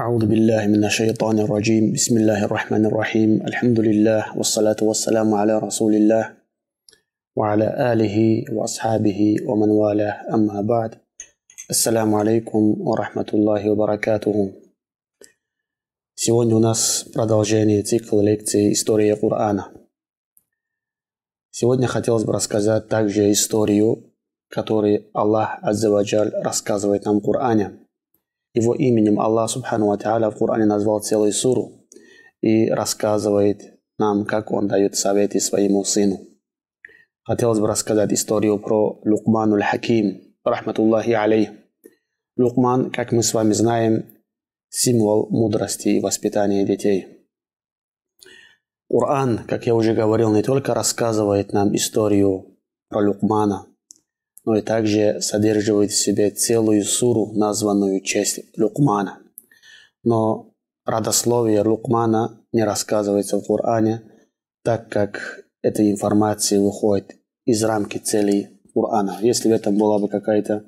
أعوذ بالله من الشيطان الرجيم بسم الله الرحمن الرحيم الحمد لله والصلاة والسلام على رسول الله وعلى آله وأصحابه ومن والاه أما بعد السلام عليكم ورحمة الله وبركاته Сегодня у нас продолжение цикла лекций «История Корана». Сегодня хотелось бы рассказать также историю, которую Аллах Аззаваджаль рассказывает нам в Коране – его именем Аллах Субхану Ва в Коране назвал целую суру и рассказывает нам, как он дает советы своему сыну. Хотелось бы рассказать историю про Лукману Хаким, рахматуллахи алейх. Лукман, как мы с вами знаем, символ мудрости и воспитания детей. Коран, как я уже говорил, не только рассказывает нам историю про Лукмана, но и также содержит в себе целую суру, названную честь Лукмана. Но родословие Лукмана не рассказывается в Коране, так как эта информация выходит из рамки целей Корана. Если в этом была бы какая-то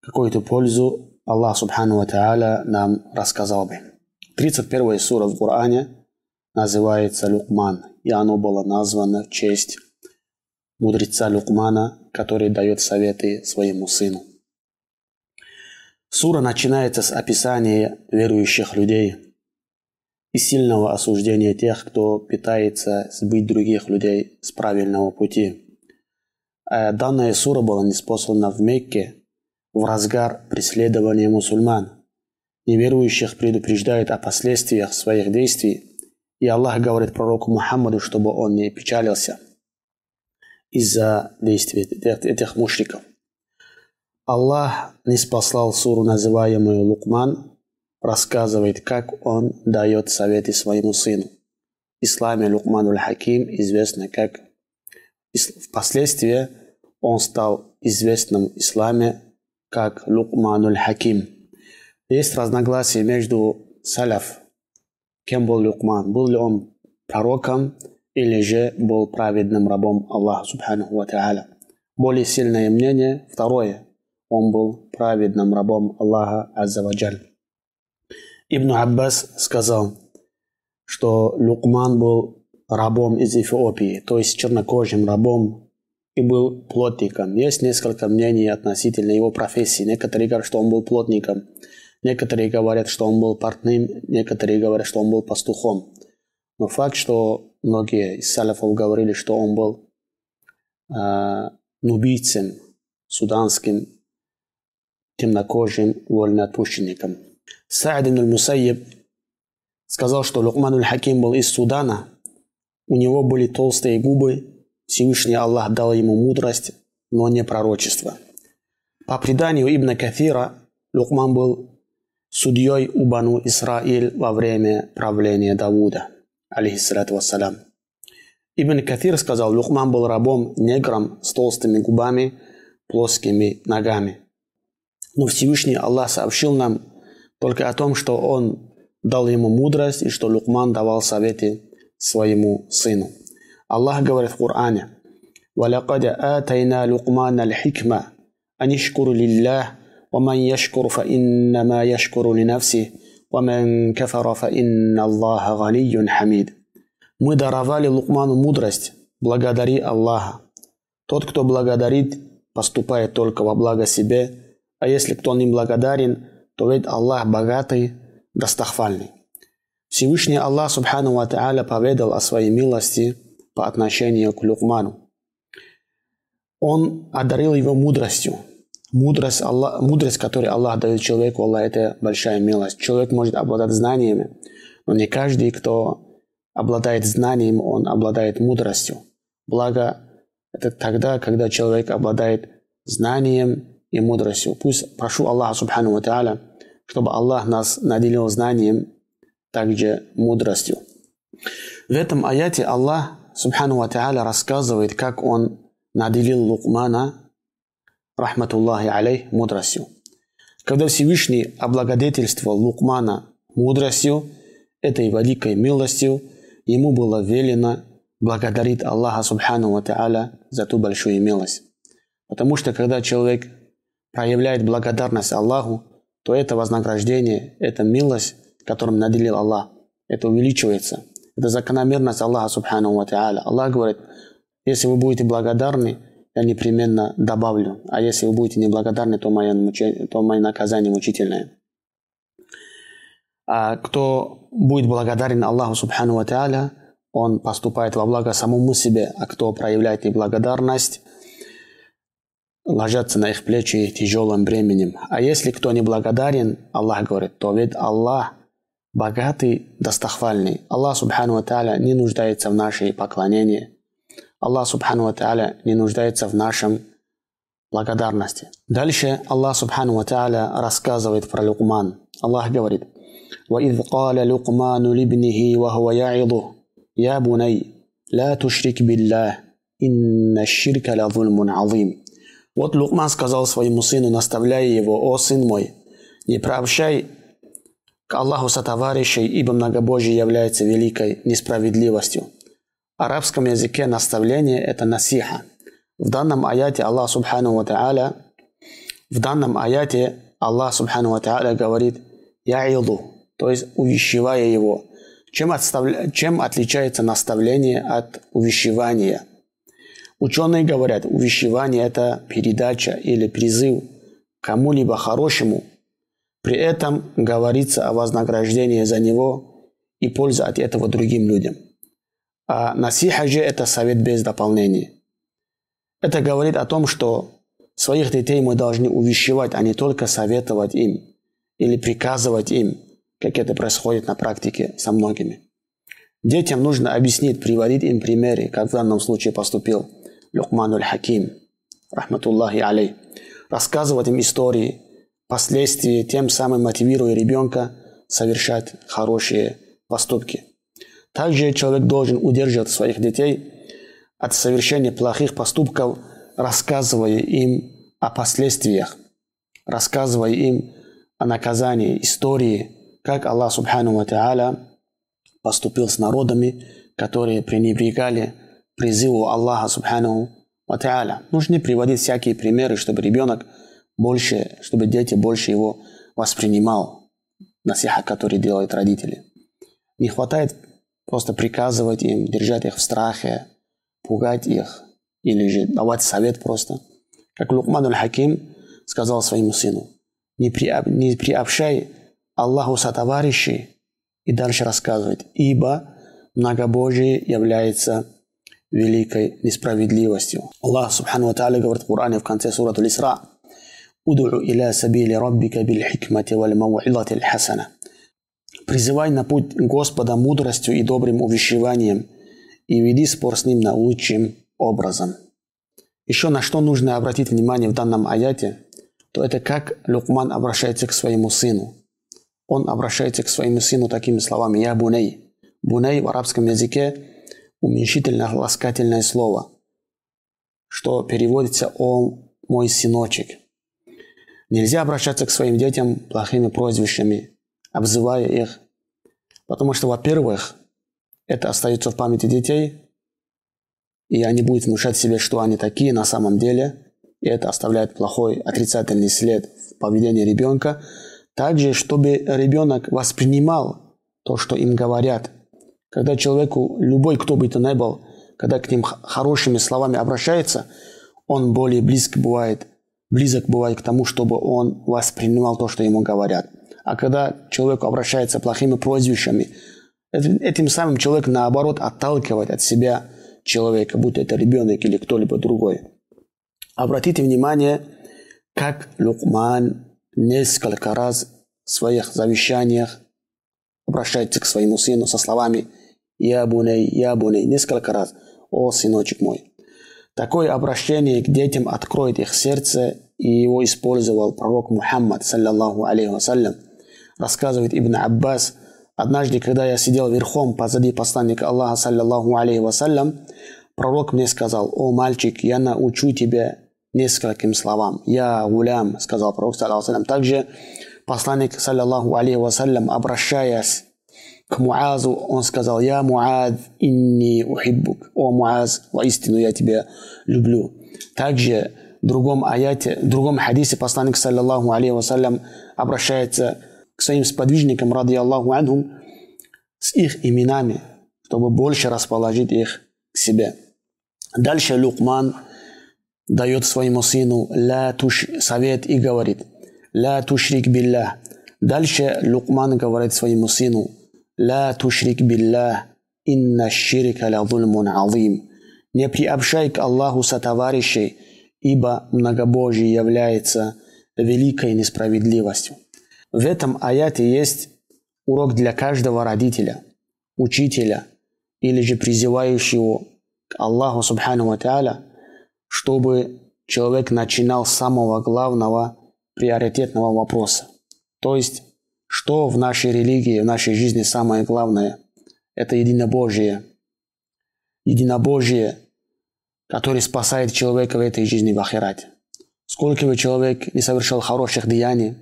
какую-то пользу, Аллах Субхану Ва нам рассказал бы. 31 сура в Коране называется Лукман, и оно было названо в честь мудреца Лукмана, который дает советы своему сыну. Сура начинается с описания верующих людей и сильного осуждения тех, кто пытается сбить других людей с правильного пути. А данная сура была неспослана в Мекке в разгар преследования мусульман. Неверующих предупреждает о последствиях своих действий, и Аллах говорит пророку Мухаммаду, чтобы он не печалился – из-за действий этих мушриков. Аллах не спаслал суру, называемую Лукман, рассказывает, как он дает советы своему сыну. В исламе Лукмануль Хаким известно как впоследствии он стал известным в исламе как Лукмануль Хаким. Есть разногласия между саляф, кем был Лукман, был ли он пророком или же был праведным рабом Аллаха Субханаху Ва. Более сильное мнение, второе, он был праведным рабом Аллаха Аззаваджаль. Ибн Аббас сказал, что Лукман был рабом из Эфиопии, то есть чернокожим рабом, и был плотником. Есть несколько мнений относительно его профессии. Некоторые говорят, что он был плотником, некоторые говорят, что он был портным, некоторые говорят, что он был пастухом. Но факт, что многие из салафов говорили, что он был э, нубийцем, суданским, темнокожим вольноотпущенником. Саид ибн Мусайеб сказал, что Лукман хаким был из Судана, у него были толстые губы, Всевышний Аллах дал ему мудрость, но не пророчество. По преданию Ибн Кафира, Лукман был судьей у Бану Исраиль во время правления Давуда – алейхиссалату вассалям. Ибн Кафир сказал, Лухман был рабом, негром с толстыми губами, плоскими ногами. Но Всевышний Аллах сообщил нам только о том, что он дал ему мудрость и что Лукман давал советы своему сыну. Аллах говорит в Коране, وَلَقَدْ آتَيْنَا لُقْمَانَ الْحِكْمَةَ أَنِ اشْكُرُ لِلَّهِ وَمَنْ يَشْكُرُ فَإِنَّمَا يَشْكُرُ لِنَفْسِهِ وَمَنْ كَفَرَ فَإِنَّ اللَّهَ غَنِيٌّ حَمِيدٌ Мы даровали Лукману мудрость, благодари Аллаха. Тот, кто благодарит, поступает только во благо себе, а если кто не благодарен, то ведь Аллах богатый, достохвальный. Всевышний Аллах Субхану Ва Та'аля поведал о своей милости по отношению к Лукману. Он одарил его мудростью, Мудрость, Аллах, мудрость, которую Аллах дает человеку, Аллах, это большая милость. Человек может обладать знаниями, но не каждый, кто обладает знанием, он обладает мудростью. Благо, это тогда, когда человек обладает знанием и мудростью. Пусть прошу Аллаха Субхану Ва чтобы Аллах нас наделил знанием, также мудростью. В этом аяте Аллах Субхану Ва рассказывает, как Он наделил Лукмана рахматуллахи алей, мудростью. Когда Всевышний облагодетельствовал Лукмана мудростью, этой великой милостью, ему было велено благодарить Аллаха Субхану Ва Та'аля за ту большую милость. Потому что когда человек проявляет благодарность Аллаху, то это вознаграждение, это милость, которым наделил Аллах, это увеличивается. Это закономерность Аллаха Субхану Ва Та'аля. Аллах говорит, если вы будете благодарны, я непременно добавлю. А если вы будете неблагодарны, то мое, то мое наказание мучительное. А кто будет благодарен Аллаху Субхану Ва он поступает во благо самому себе, а кто проявляет неблагодарность, ложатся на их плечи тяжелым бременем. А если кто не благодарен, Аллах говорит, то ведь Аллах богатый, достохвальный. Аллах Субхану Ва не нуждается в нашей поклонении. Аллах Субхану Ва Та'аля не нуждается в нашем благодарности. Дальше Аллах Субхану Ва Та'аля рассказывает про Лукман. Аллах говорит, وإذ قال لقمان لابنه وهو يعظه يا بني لا تشرك بالله إن الشرك لظلم عظيم Вот Лукман сказал своему сыну, наставляя его, «О, сын мой, не прообщай к Аллаху сотоварищей, ибо многобожие является великой несправедливостью». Арабском языке наставление – это насиха. В данном аяте Аллах Субхану Ва Та'аля в данном аяте Аллах Субхану Ва Та'аля говорит «Я иду», то есть увещевая его. Чем, отставля... Чем отличается наставление от увещевания? Ученые говорят, увещевание – это передача или призыв кому-либо хорошему, при этом говорится о вознаграждении за него и пользе от этого другим людям. А насиха же – это совет без дополнения. Это говорит о том, что своих детей мы должны увещевать, а не только советовать им или приказывать им – как это происходит на практике со многими. Детям нужно объяснить, приводить им примеры, как в данном случае поступил Люкман аль-Хаким, рахматуллахи алей, рассказывать им истории, последствия, тем самым мотивируя ребенка совершать хорошие поступки. Также человек должен удерживать своих детей от совершения плохих поступков, рассказывая им о последствиях, рассказывая им о наказании, истории, как Аллах Субхану Ва Та'аля поступил с народами, которые пренебрегали призыву Аллаха Субхану Ва Та'аля. Нужно приводить всякие примеры, чтобы ребенок больше, чтобы дети больше его воспринимал, насиха, который делают родители. Не хватает просто приказывать им, держать их в страхе, пугать их, или же давать совет просто. Как Лукман аль-Хаким сказал своему сыну, не, при, не приобщай Аллаху сотоварищи и дальше рассказывает, ибо многобожие является великой несправедливостью. Аллах Субхану Тааля говорит в Коране в конце сурата Исра, «Уд'у иля сабили раббика бил хикмати валь хасана». Призывай на путь Господа мудростью и добрым увещеванием и веди спор с ним на лучшим образом. Еще на что нужно обратить внимание в данном аяте, то это как Лукман обращается к своему сыну – он обращается к своему сыну такими словами «Я буней». Буней в арабском языке уменьшительное ласкательное слово, что переводится «О мой сыночек». Нельзя обращаться к своим детям плохими прозвищами, обзывая их, потому что, во-первых, это остается в памяти детей, и они будут внушать себе, что они такие на самом деле, и это оставляет плохой отрицательный след в поведении ребенка – также, чтобы ребенок воспринимал то, что им говорят. Когда человеку, любой, кто бы то ни был, когда к ним хорошими словами обращается, он более близко бывает, близок бывает к тому, чтобы он воспринимал то, что ему говорят. А когда человек обращается плохими прозвищами, этим самым человек наоборот отталкивает от себя человека, будто это ребенок или кто-либо другой. Обратите внимание, как Лукман несколько раз в своих завещаниях обращается к своему сыну со словами «Я буней, я буней» несколько раз «О, сыночек мой». Такое обращение к детям откроет их сердце, и его использовал пророк Мухаммад, саллаллаху алейхи вассалям. Рассказывает Ибн Аббас, однажды, когда я сидел верхом позади посланника Аллаха, саллаллаху алейхи вассалям, пророк мне сказал, «О, мальчик, я научу тебя нескольким словам. «Я гулям», сказал пророк, саллиллаху Также посланник, саллиллаху алейхи вассалям, обращаясь к Муазу, он сказал, «Я Муаз, инни ухиббук». «О Муаз, воистину я тебя люблю». Также в другом аяте, в другом хадисе посланник, саллаллаху алейхи вассалям, обращается своим сподвижникам, ради Аллаху анхум, с их именами, чтобы больше расположить их к себе. Дальше Лукман дает своему сыну ля туш, совет и говорит, ля тушрик билля. Дальше Лукман говорит своему сыну, ля тушрик билля, инна ширика ля зульмун азим. Не приобщай к Аллаху сотоварищей, ибо многобожие является великой несправедливостью. В этом аяте есть урок для каждого родителя, учителя или же призывающего к Аллаху Субхану Ва чтобы человек начинал с самого главного приоритетного вопроса. То есть, что в нашей религии, в нашей жизни самое главное? Это единобожие. Единобожие, который спасает человека в этой жизни в Ахирате. Сколько бы человек не совершил хороших деяний,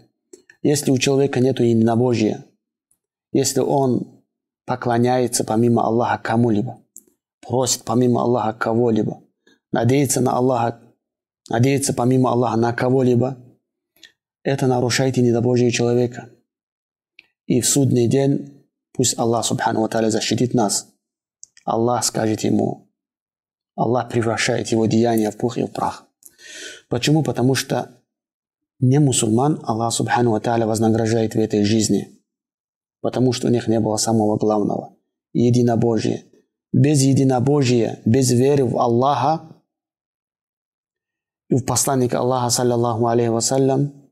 если у человека нет единобожия, если он поклоняется помимо Аллаха кому-либо, просит помимо Аллаха кого-либо, надеется на Аллаха, надеется помимо Аллаха на кого-либо, это нарушает недобожие человека. И в судный день пусть Аллах Субхану Ва защитит нас. Аллах скажет ему, Аллах превращает его деяния в пух и в прах. Почему? Потому что не мусульман Аллах Субхану Ва вознаграждает в этой жизни, потому что у них не было самого главного – единобожия. Без единобожия, без веры в Аллаха и в посланника Аллаха, саллаллаху алейхи вассалям,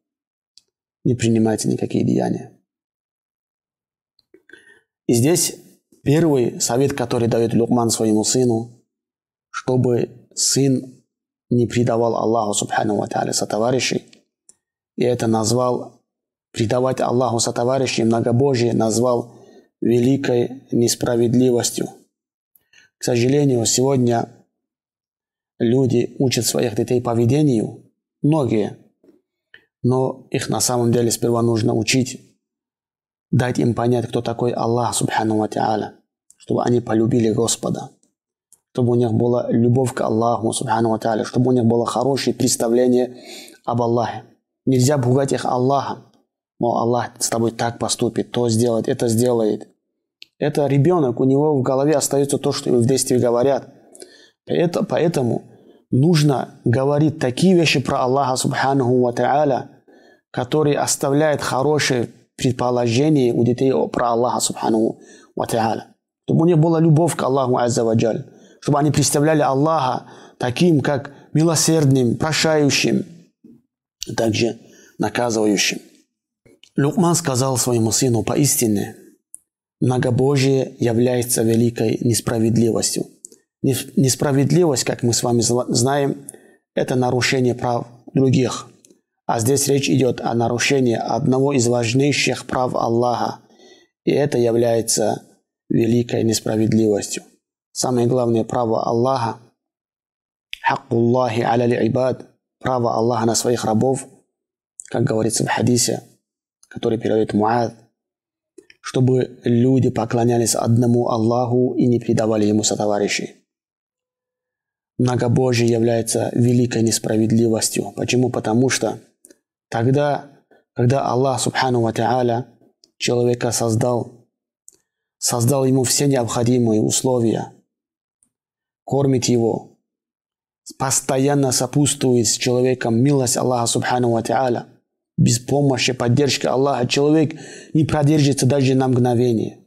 не принимайте никакие деяния. И здесь первый совет, который дает Лукман своему сыну, чтобы сын не предавал Аллаху Субхану Ва сотоварищей, и это назвал предавать Аллаху сотоварищей многобожие, назвал великой несправедливостью. К сожалению, сегодня люди учат своих детей поведению, многие, но их на самом деле сперва нужно учить, дать им понять, кто такой Аллах, Субхану Ва чтобы они полюбили Господа, чтобы у них была любовь к Аллаху, Субхану Ва чтобы у них было хорошее представление об Аллахе. Нельзя пугать их Аллахом. Мол, Аллах с тобой так поступит, то сделает, это сделает. Это ребенок, у него в голове остается то, что в детстве говорят. Это, поэтому нужно говорить такие вещи про Аллаха Субханаху Ва Та'аля, которые оставляют хорошее предположение у детей про Аллаха Субханаху Ва Та'аля. Чтобы у них была любовь к Аллаху Азза Ваджаль. Чтобы они представляли Аллаха таким, как милосердным, прощающим, также наказывающим. Лукман сказал своему сыну поистине, многобожие является великой несправедливостью. Несправедливость, как мы с вами знаем, это нарушение прав других. А здесь речь идет о нарушении одного из важнейших прав Аллаха. И это является великой несправедливостью. Самое главное право Аллаха – хаккуллахи аля ибад – право Аллаха на своих рабов, как говорится в хадисе, который передает Муад, чтобы люди поклонялись одному Аллаху и не предавали ему сотоварищей. Многобожие является великой несправедливостью. Почему? Потому что тогда, когда Аллах, Субхану Ва человека создал, создал ему все необходимые условия, кормит его, постоянно сопутствует с человеком милость Аллаха Субхану Ва Та'аля. Без помощи, поддержки Аллаха человек не продержится даже на мгновение.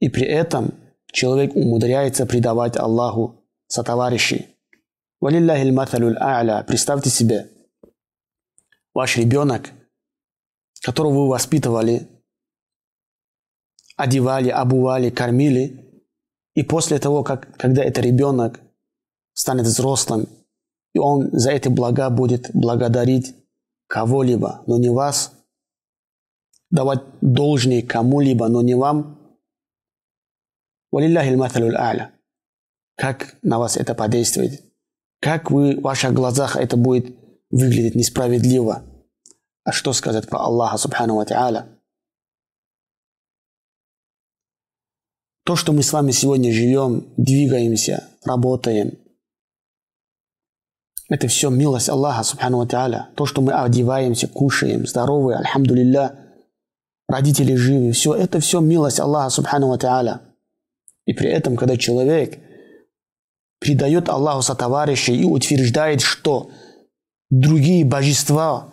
И при этом человек умудряется предавать Аллаху сотоварищей. Валиллахи маталюль а'ля. Представьте себе, ваш ребенок, которого вы воспитывали, одевали, обували, кормили, и после того, как, когда этот ребенок станет взрослым, и он за эти блага будет благодарить кого-либо, но не вас, давать должное кому-либо, но не вам. Валиллахи а'ля. Как на вас это подействует? Как вы, в ваших глазах это будет выглядеть несправедливо? А что сказать про Аллаха Субхану Ва Та'аля? То, что мы с вами сегодня живем, двигаемся, работаем, Это все милость Аллаха, субхану тааля. То, что мы одеваемся, кушаем, здоровы, альхамдулилля, родители живы, все, это все милость Аллаха, субхану тааля. И при этом, когда человек предает Аллаху сотоварища и утверждает, что другие божества,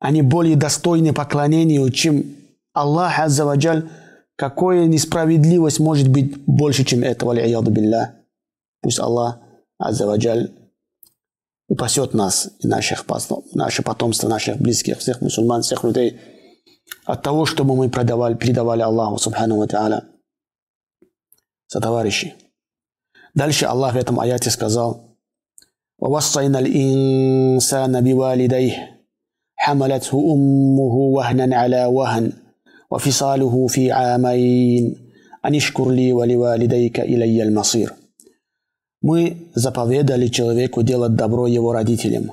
они более достойны поклонению, чем Аллах Аззаваджаль, какая несправедливость может быть больше, чем этого, билля. Пусть Аллах Аззаваджаль упасет нас и наших, наше потомство, наших близких, всех мусульман, всех людей от того, чтобы мы предавали, предавали Аллаху, субхану ва та'аля, сотоварищи. Дальше Аллах в этом аяте сказал, ووصينا الإنسان بوالديه حملته أمه وهنا على وهن وفصاله في عامين أن اشكر لي ولوالديك إلي المصير Мы заповедали человеку делать добро его родителям.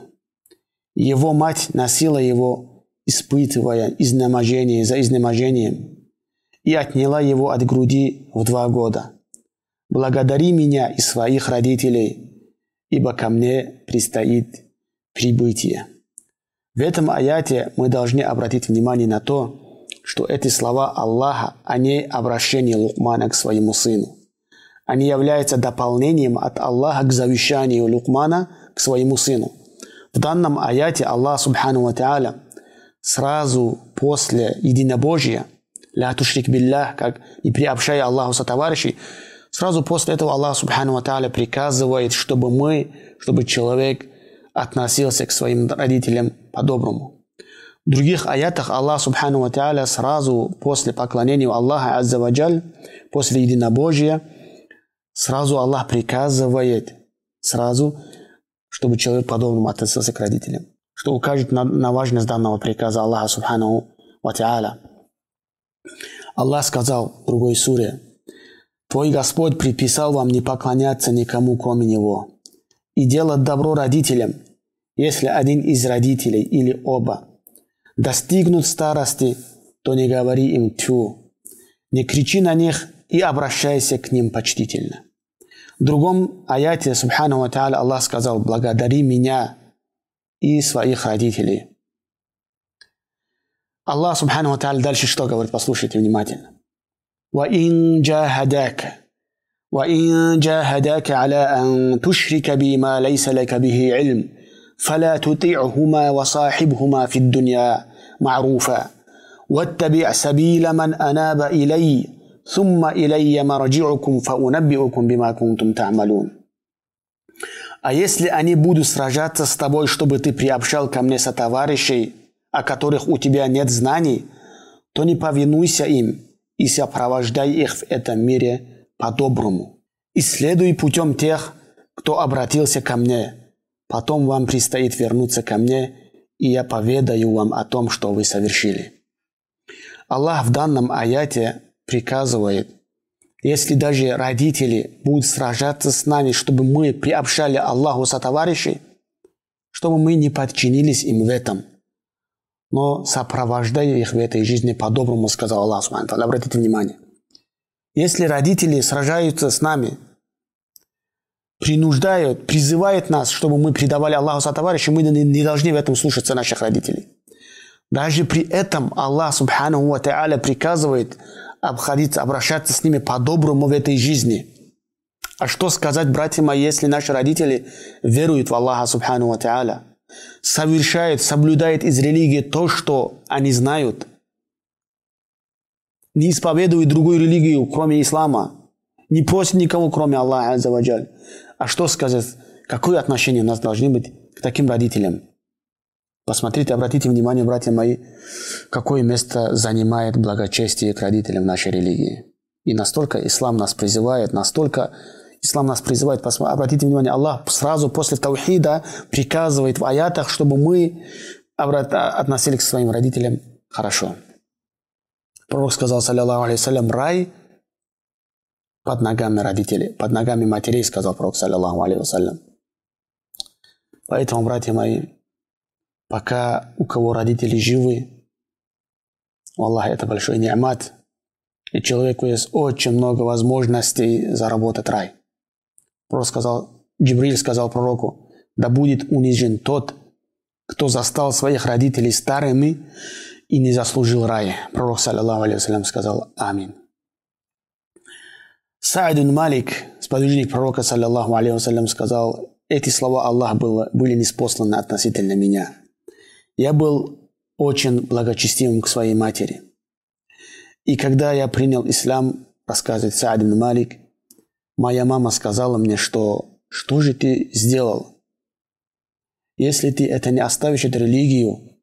Его мать носила его, испытывая изнеможение за изнеможением, и отняла его от груди в два года. Благодари меня и своих родителей, ибо ко мне предстоит прибытие. В этом аяте мы должны обратить внимание на то, что эти слова Аллаха, а не обращение Лукмана к своему сыну. Они являются дополнением от Аллаха к завещанию Лукмана к своему сыну. В данном аяте Аллах Субхану Ва сразу после единобожия, ля тушрик биллях, как и приобщая Аллаху со товарищей, сразу после этого Аллах Субхану Ва приказывает, чтобы мы, чтобы человек относился к своим родителям по-доброму. В других аятах Аллах Субхану Ва сразу после поклонения Аллаха Азза Ваджаль, после единобожия, Сразу Аллах приказывает, сразу, чтобы человек подобным относился к родителям. Что укажет на, на важность данного приказа Аллаха Субхану Ва Та'аля. Аллах сказал в другой суре, «Твой Господь приписал вам не поклоняться никому, кроме Него, и делать добро родителям, если один из родителей или оба достигнут старости, то не говори им тю, не кричи на них и обращайся к ним почтительно. В другом аяте, Субхану Ва Та'аля, Аллах сказал, благодари меня и своих родителей. Аллах Субхану Ва Та'аля дальше что говорит, послушайте внимательно. وَإِن جَاهَدَاكَ وإن جاهداك على أن تشرك بي ما ليس لك به علم فلا تطيعهما وصاحبهما في الدنيا معروفا واتبع سبيل من أناب إلي «Сумма илайя мараджиукум фаунаббиукум бима кунтум та'малун». А если они будут сражаться с тобой, чтобы ты приобщал ко мне сотоварищей, о которых у тебя нет знаний, то не повинуйся им и сопровождай их в этом мире по-доброму. И следуй путем тех, кто обратился ко мне. Потом вам предстоит вернуться ко мне, и я поведаю вам о том, что вы совершили. Аллах в данном аяте приказывает, если даже родители будут сражаться с нами, чтобы мы приобщали Аллаху со товарищей, чтобы мы не подчинились им в этом, но сопровождая их в этой жизни по-доброму, сказал Аллах. Обратите внимание. Если родители сражаются с нами, принуждают, призывают нас, чтобы мы предавали Аллаху со товарищей, мы не должны в этом слушаться наших родителей. Даже при этом Аллах, субхану ва та'аля, приказывает обходиться, обращаться с ними по-доброму в этой жизни. А что сказать, братья мои, если наши родители веруют в Аллаха Субхану Ва Та'аля, совершают, соблюдают из религии то, что они знают, не исповедуют другую религию, кроме ислама, не просят никого, кроме Аллаха Аззаваджаль. А что сказать, какое отношение у нас должны быть к таким родителям? Посмотрите, обратите внимание, братья мои, какое место занимает благочестие к родителям нашей религии. И настолько ислам нас призывает, настолько ислам нас призывает, обратите внимание, Аллах сразу после таухида приказывает в аятах, чтобы мы относились к своим родителям хорошо. Пророк сказал, саллиллаху алейхиссалям, рай под ногами родителей, под ногами матерей, сказал пророк, саллиллаху алейхиссалям. Поэтому, братья мои, пока у кого родители живы, Аллах, это большой неамат, и человеку есть очень много возможностей заработать рай. Пророк сказал, Джибриль сказал пророку, Да будет унижен тот, кто застал своих родителей старыми и не заслужил рая. Пророк, саллиллаху алейhi сказал Амин. Саидун Малик, сподвижник пророка, саллиллаху алейhi сказал, эти слова Аллах было, были неспосланы относительно меня. Я был очень благочестивым к своей матери. И когда я принял ислам, рассказывает Саидун Малик, моя мама сказала мне, что что же ты сделал? Если ты это не оставишь, эту религию,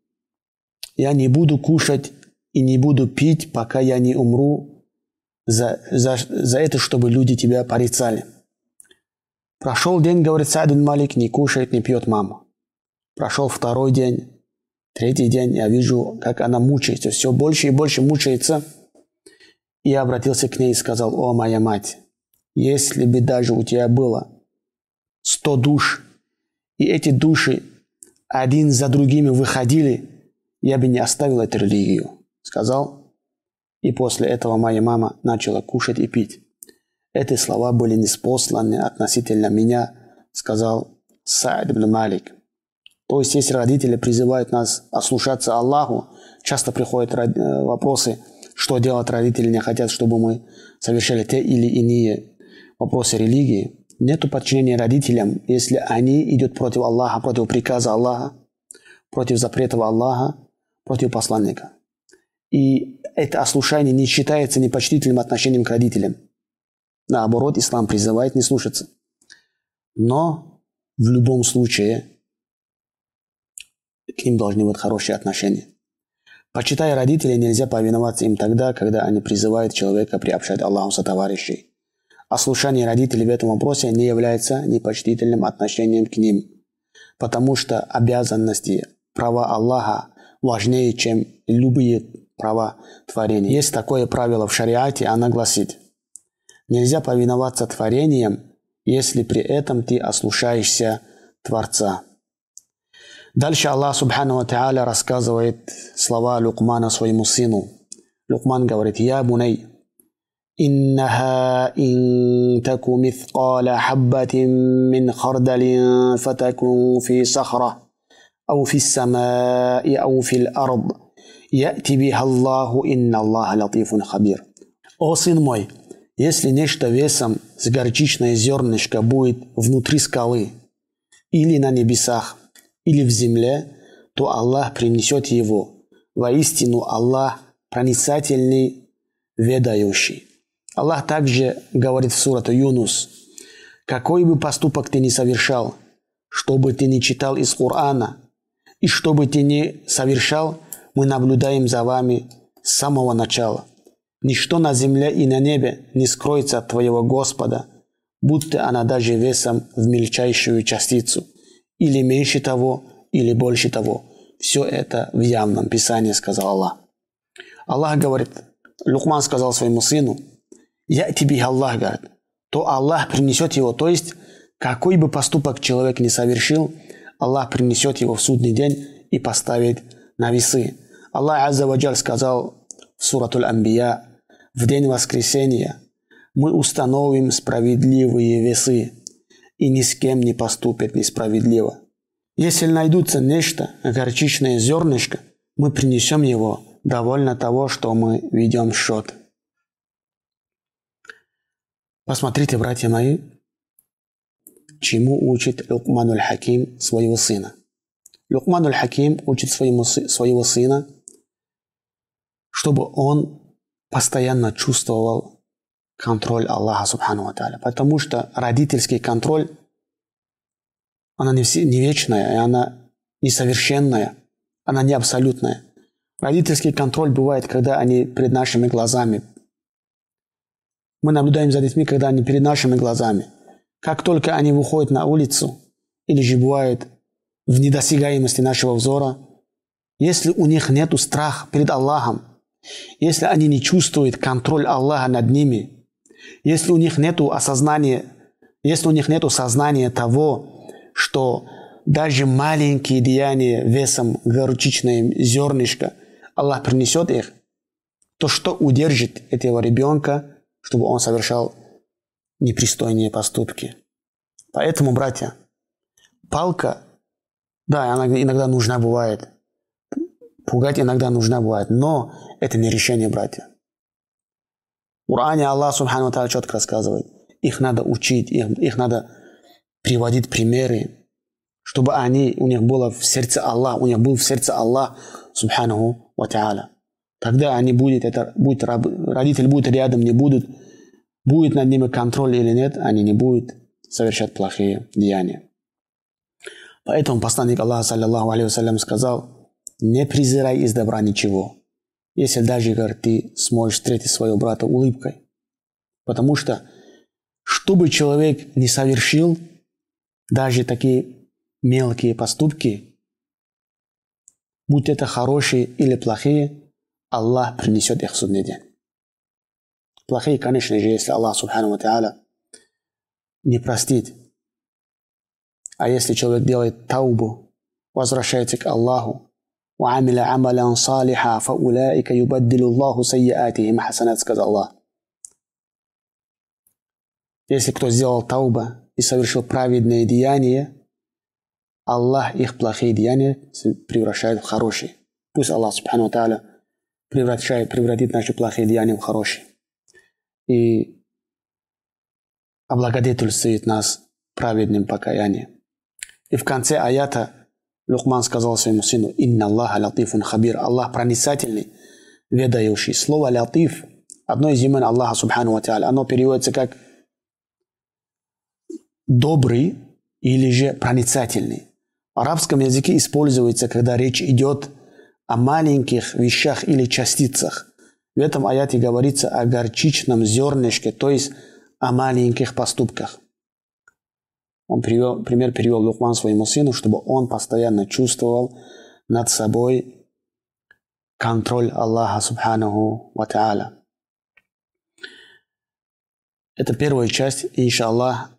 я не буду кушать и не буду пить, пока я не умру за, за, за это, чтобы люди тебя порицали. Прошел день, говорит Садин Малик, не кушает, не пьет мама. Прошел второй день, третий день, я вижу, как она мучается, все больше и больше мучается. Я обратился к ней и сказал, о, моя мать, если бы даже у тебя было сто душ, и эти души один за другими выходили, я бы не оставил эту религию, сказал. И после этого моя мама начала кушать и пить. Эти слова были неспосланы относительно меня, сказал ибн Малик. То есть, если родители призывают нас ослушаться Аллаху, часто приходят э, вопросы, что делать родители не хотят, чтобы мы совершали те или иные вопросы религии. Нету подчинения родителям, если они идут против Аллаха, против приказа Аллаха, против запретов Аллаха, против посланника. И это ослушание не считается непочтительным отношением к родителям. Наоборот, ислам призывает не слушаться. Но в любом случае к ним должны быть хорошие отношения. Почитая родителей, нельзя повиноваться им тогда, когда они призывают человека приобщать Аллаху со товарищей. Ослушание родителей в этом вопросе не является непочтительным отношением к ним, потому что обязанности, права Аллаха важнее, чем любые права творения. Есть такое правило в шариате, она гласит, нельзя повиноваться творениям, если при этом ты ослушаешься Творца. Дальше Аллах Субхану Ва Та'аля рассказывает слова Лукмана своему сыну. Лукман говорит, «Я буней, إنها إن تك مثقال حبة من خردل فتكن في صخرة أو في السماء أو في الأرض يأتي بها الله إن الله لطيف خبير О сын мой, если нечто весом с горчичное зернышко будет внутри скалы, или на небесах, или в земле, то Аллах принесет его. Воистину Аллах проницательный, ведающий. Аллах также говорит в сурату Юнус, «Какой бы поступок ты ни совершал, что бы ты ни читал из Корана, и что бы ты ни совершал, мы наблюдаем за вами с самого начала. Ничто на земле и на небе не скроется от твоего Господа, будто она даже весом в мельчайшую частицу, или меньше того, или больше того. Все это в явном Писании, сказал Аллах. Аллах говорит, Лукман сказал своему сыну, «Я тебе Аллах, говорит, то Аллах принесет его, то есть какой бы поступок человек не совершил, Аллах принесет его в судный день и поставит на весы. Аллах Аззаваджаль сказал в суратуль Амбия, в день воскресения мы установим справедливые весы, и ни с кем не поступят несправедливо. Если найдутся нечто, горчичное зернышко, мы принесем его довольно того, что мы ведем счет. Посмотрите, братья мои, чему учит Лукмануль Хаким своего сына. Лукмануль Хаким учит своему, своего сына, чтобы он постоянно чувствовал контроль Аллаха Субхану Ва Потому что родительский контроль, она не, все, не вечная, и она несовершенная, она не абсолютная. Родительский контроль бывает, когда они перед нашими глазами. Мы наблюдаем за детьми, когда они перед нашими глазами – как только они выходят на улицу или же бывают в недосягаемости нашего взора, если у них нет страха перед Аллахом, если они не чувствуют контроль Аллаха над ними, если у них нет осознания, если у них нет сознания того, что даже маленькие деяния весом горчичное зернышко Аллах принесет их, то что удержит этого ребенка, чтобы он совершал непристойные поступки. Поэтому, братья, палка, да, она иногда нужна бывает. Пугать иногда нужна бывает, но это не решение, братья. В Коране Аллах Субхану Тааля четко рассказывает. Их надо учить, их, их надо приводить примеры, чтобы они, у них было в сердце Аллах, у них был в сердце Аллах Субхану Ва Тааля. Тогда они будут, это, будет, родители будут рядом, не будут, будет над ними контроль или нет, они не будут совершать плохие деяния. Поэтому посланник Аллаха, саллиллаху алейhi сказал, не презирай из добра ничего, если даже, говорит, ты сможешь встретить своего брата улыбкой. Потому что, что бы человек не совершил, даже такие мелкие поступки, будь это хорошие или плохие, Аллах принесет их в судный день. Плохие, конечно же, если Аллах, субхану ва не простит. А если человек делает таубу, возвращается к Аллаху, وعمل عملا صالحا فأولئك يبدل الله سيئاتهم حسنات сказал Аллах. Если кто сделал тауба и совершил праведные деяния, Аллах их плохие деяния превращает в хорошие. Пусть Аллах, субхану тааля, превращает, превратит наши плохие деяния в хорошие. И облагодетельствует нас праведным покаянием. И в конце аята Лукман сказал своему сыну, «Инна Аллаха латифун хабир». Аллах проницательный, ведающий. Слово «латиф» одно из имен Аллаха, субхану ва оно переводится как «добрый» или же «проницательный». В арабском языке используется, когда речь идет о маленьких вещах или частицах. В этом аяте говорится о горчичном зернышке, то есть о маленьких поступках. Он привел, пример перевел Лукман своему сыну, чтобы он постоянно чувствовал над собой контроль Аллаха Субханаху Ва Та'аля. Это первая часть, и иншаллах,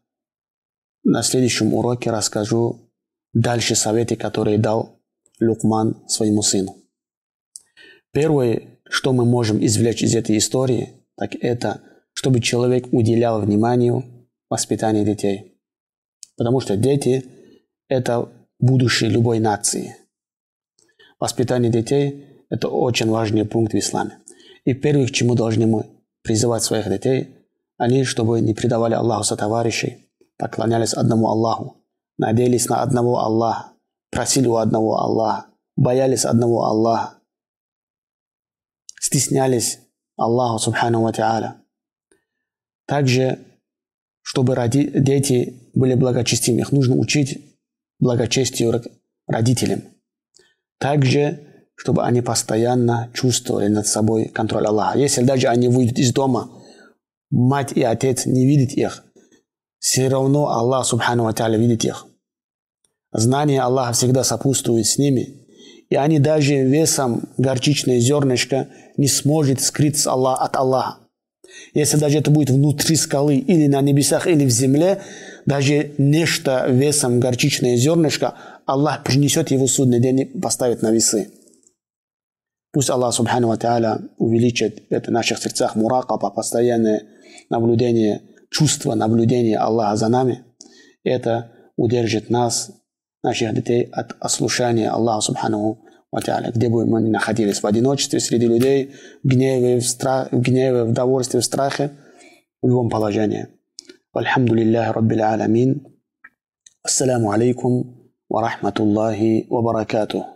на следующем уроке расскажу дальше советы, которые дал Лукман своему сыну. Первое, что мы можем извлечь из этой истории, так это, чтобы человек уделял внимание воспитанию детей – Потому что дети – это будущее любой нации. Воспитание детей – это очень важный пункт в исламе. И первое, к чему должны мы призывать своих детей, они, чтобы не предавали Аллаху сотоварищей, поклонялись одному Аллаху, надеялись на одного Аллаха, просили у одного Аллаха, боялись одного Аллаха, стеснялись Аллаху Субхану Ва Также, чтобы роди- дети были благочестивыми. Их нужно учить благочестию родителям. Также, чтобы они постоянно чувствовали над собой контроль Аллаха. Если даже они выйдут из дома, мать и отец не видят их, все равно Аллах, субхану ва видит их. Знание Аллаха всегда сопутствует с ними, и они даже весом горчичное зернышко не сможет скрыться Аллах от Аллаха. Если даже это будет внутри скалы или на небесах или в земле, даже нечто весом горчичное зернышко, Аллах принесет его судный день и поставит на весы. Пусть Аллах Субхану Ва Та'аля увеличит это в наших сердцах муракаба, постоянное наблюдение, чувство наблюдения Аллаха за нами. Это удержит нас, наших детей, от ослушания Аллаха Субхану Аталя, где бы мы ни находились, в одиночестве, среди людей, в гневе, в, страх, в гневе, в довольстве, в страхе, в любом положении. Альхамду лиллахи раббил аламин. Ассаламу алейкум ва рахматуллахи ва баракатух.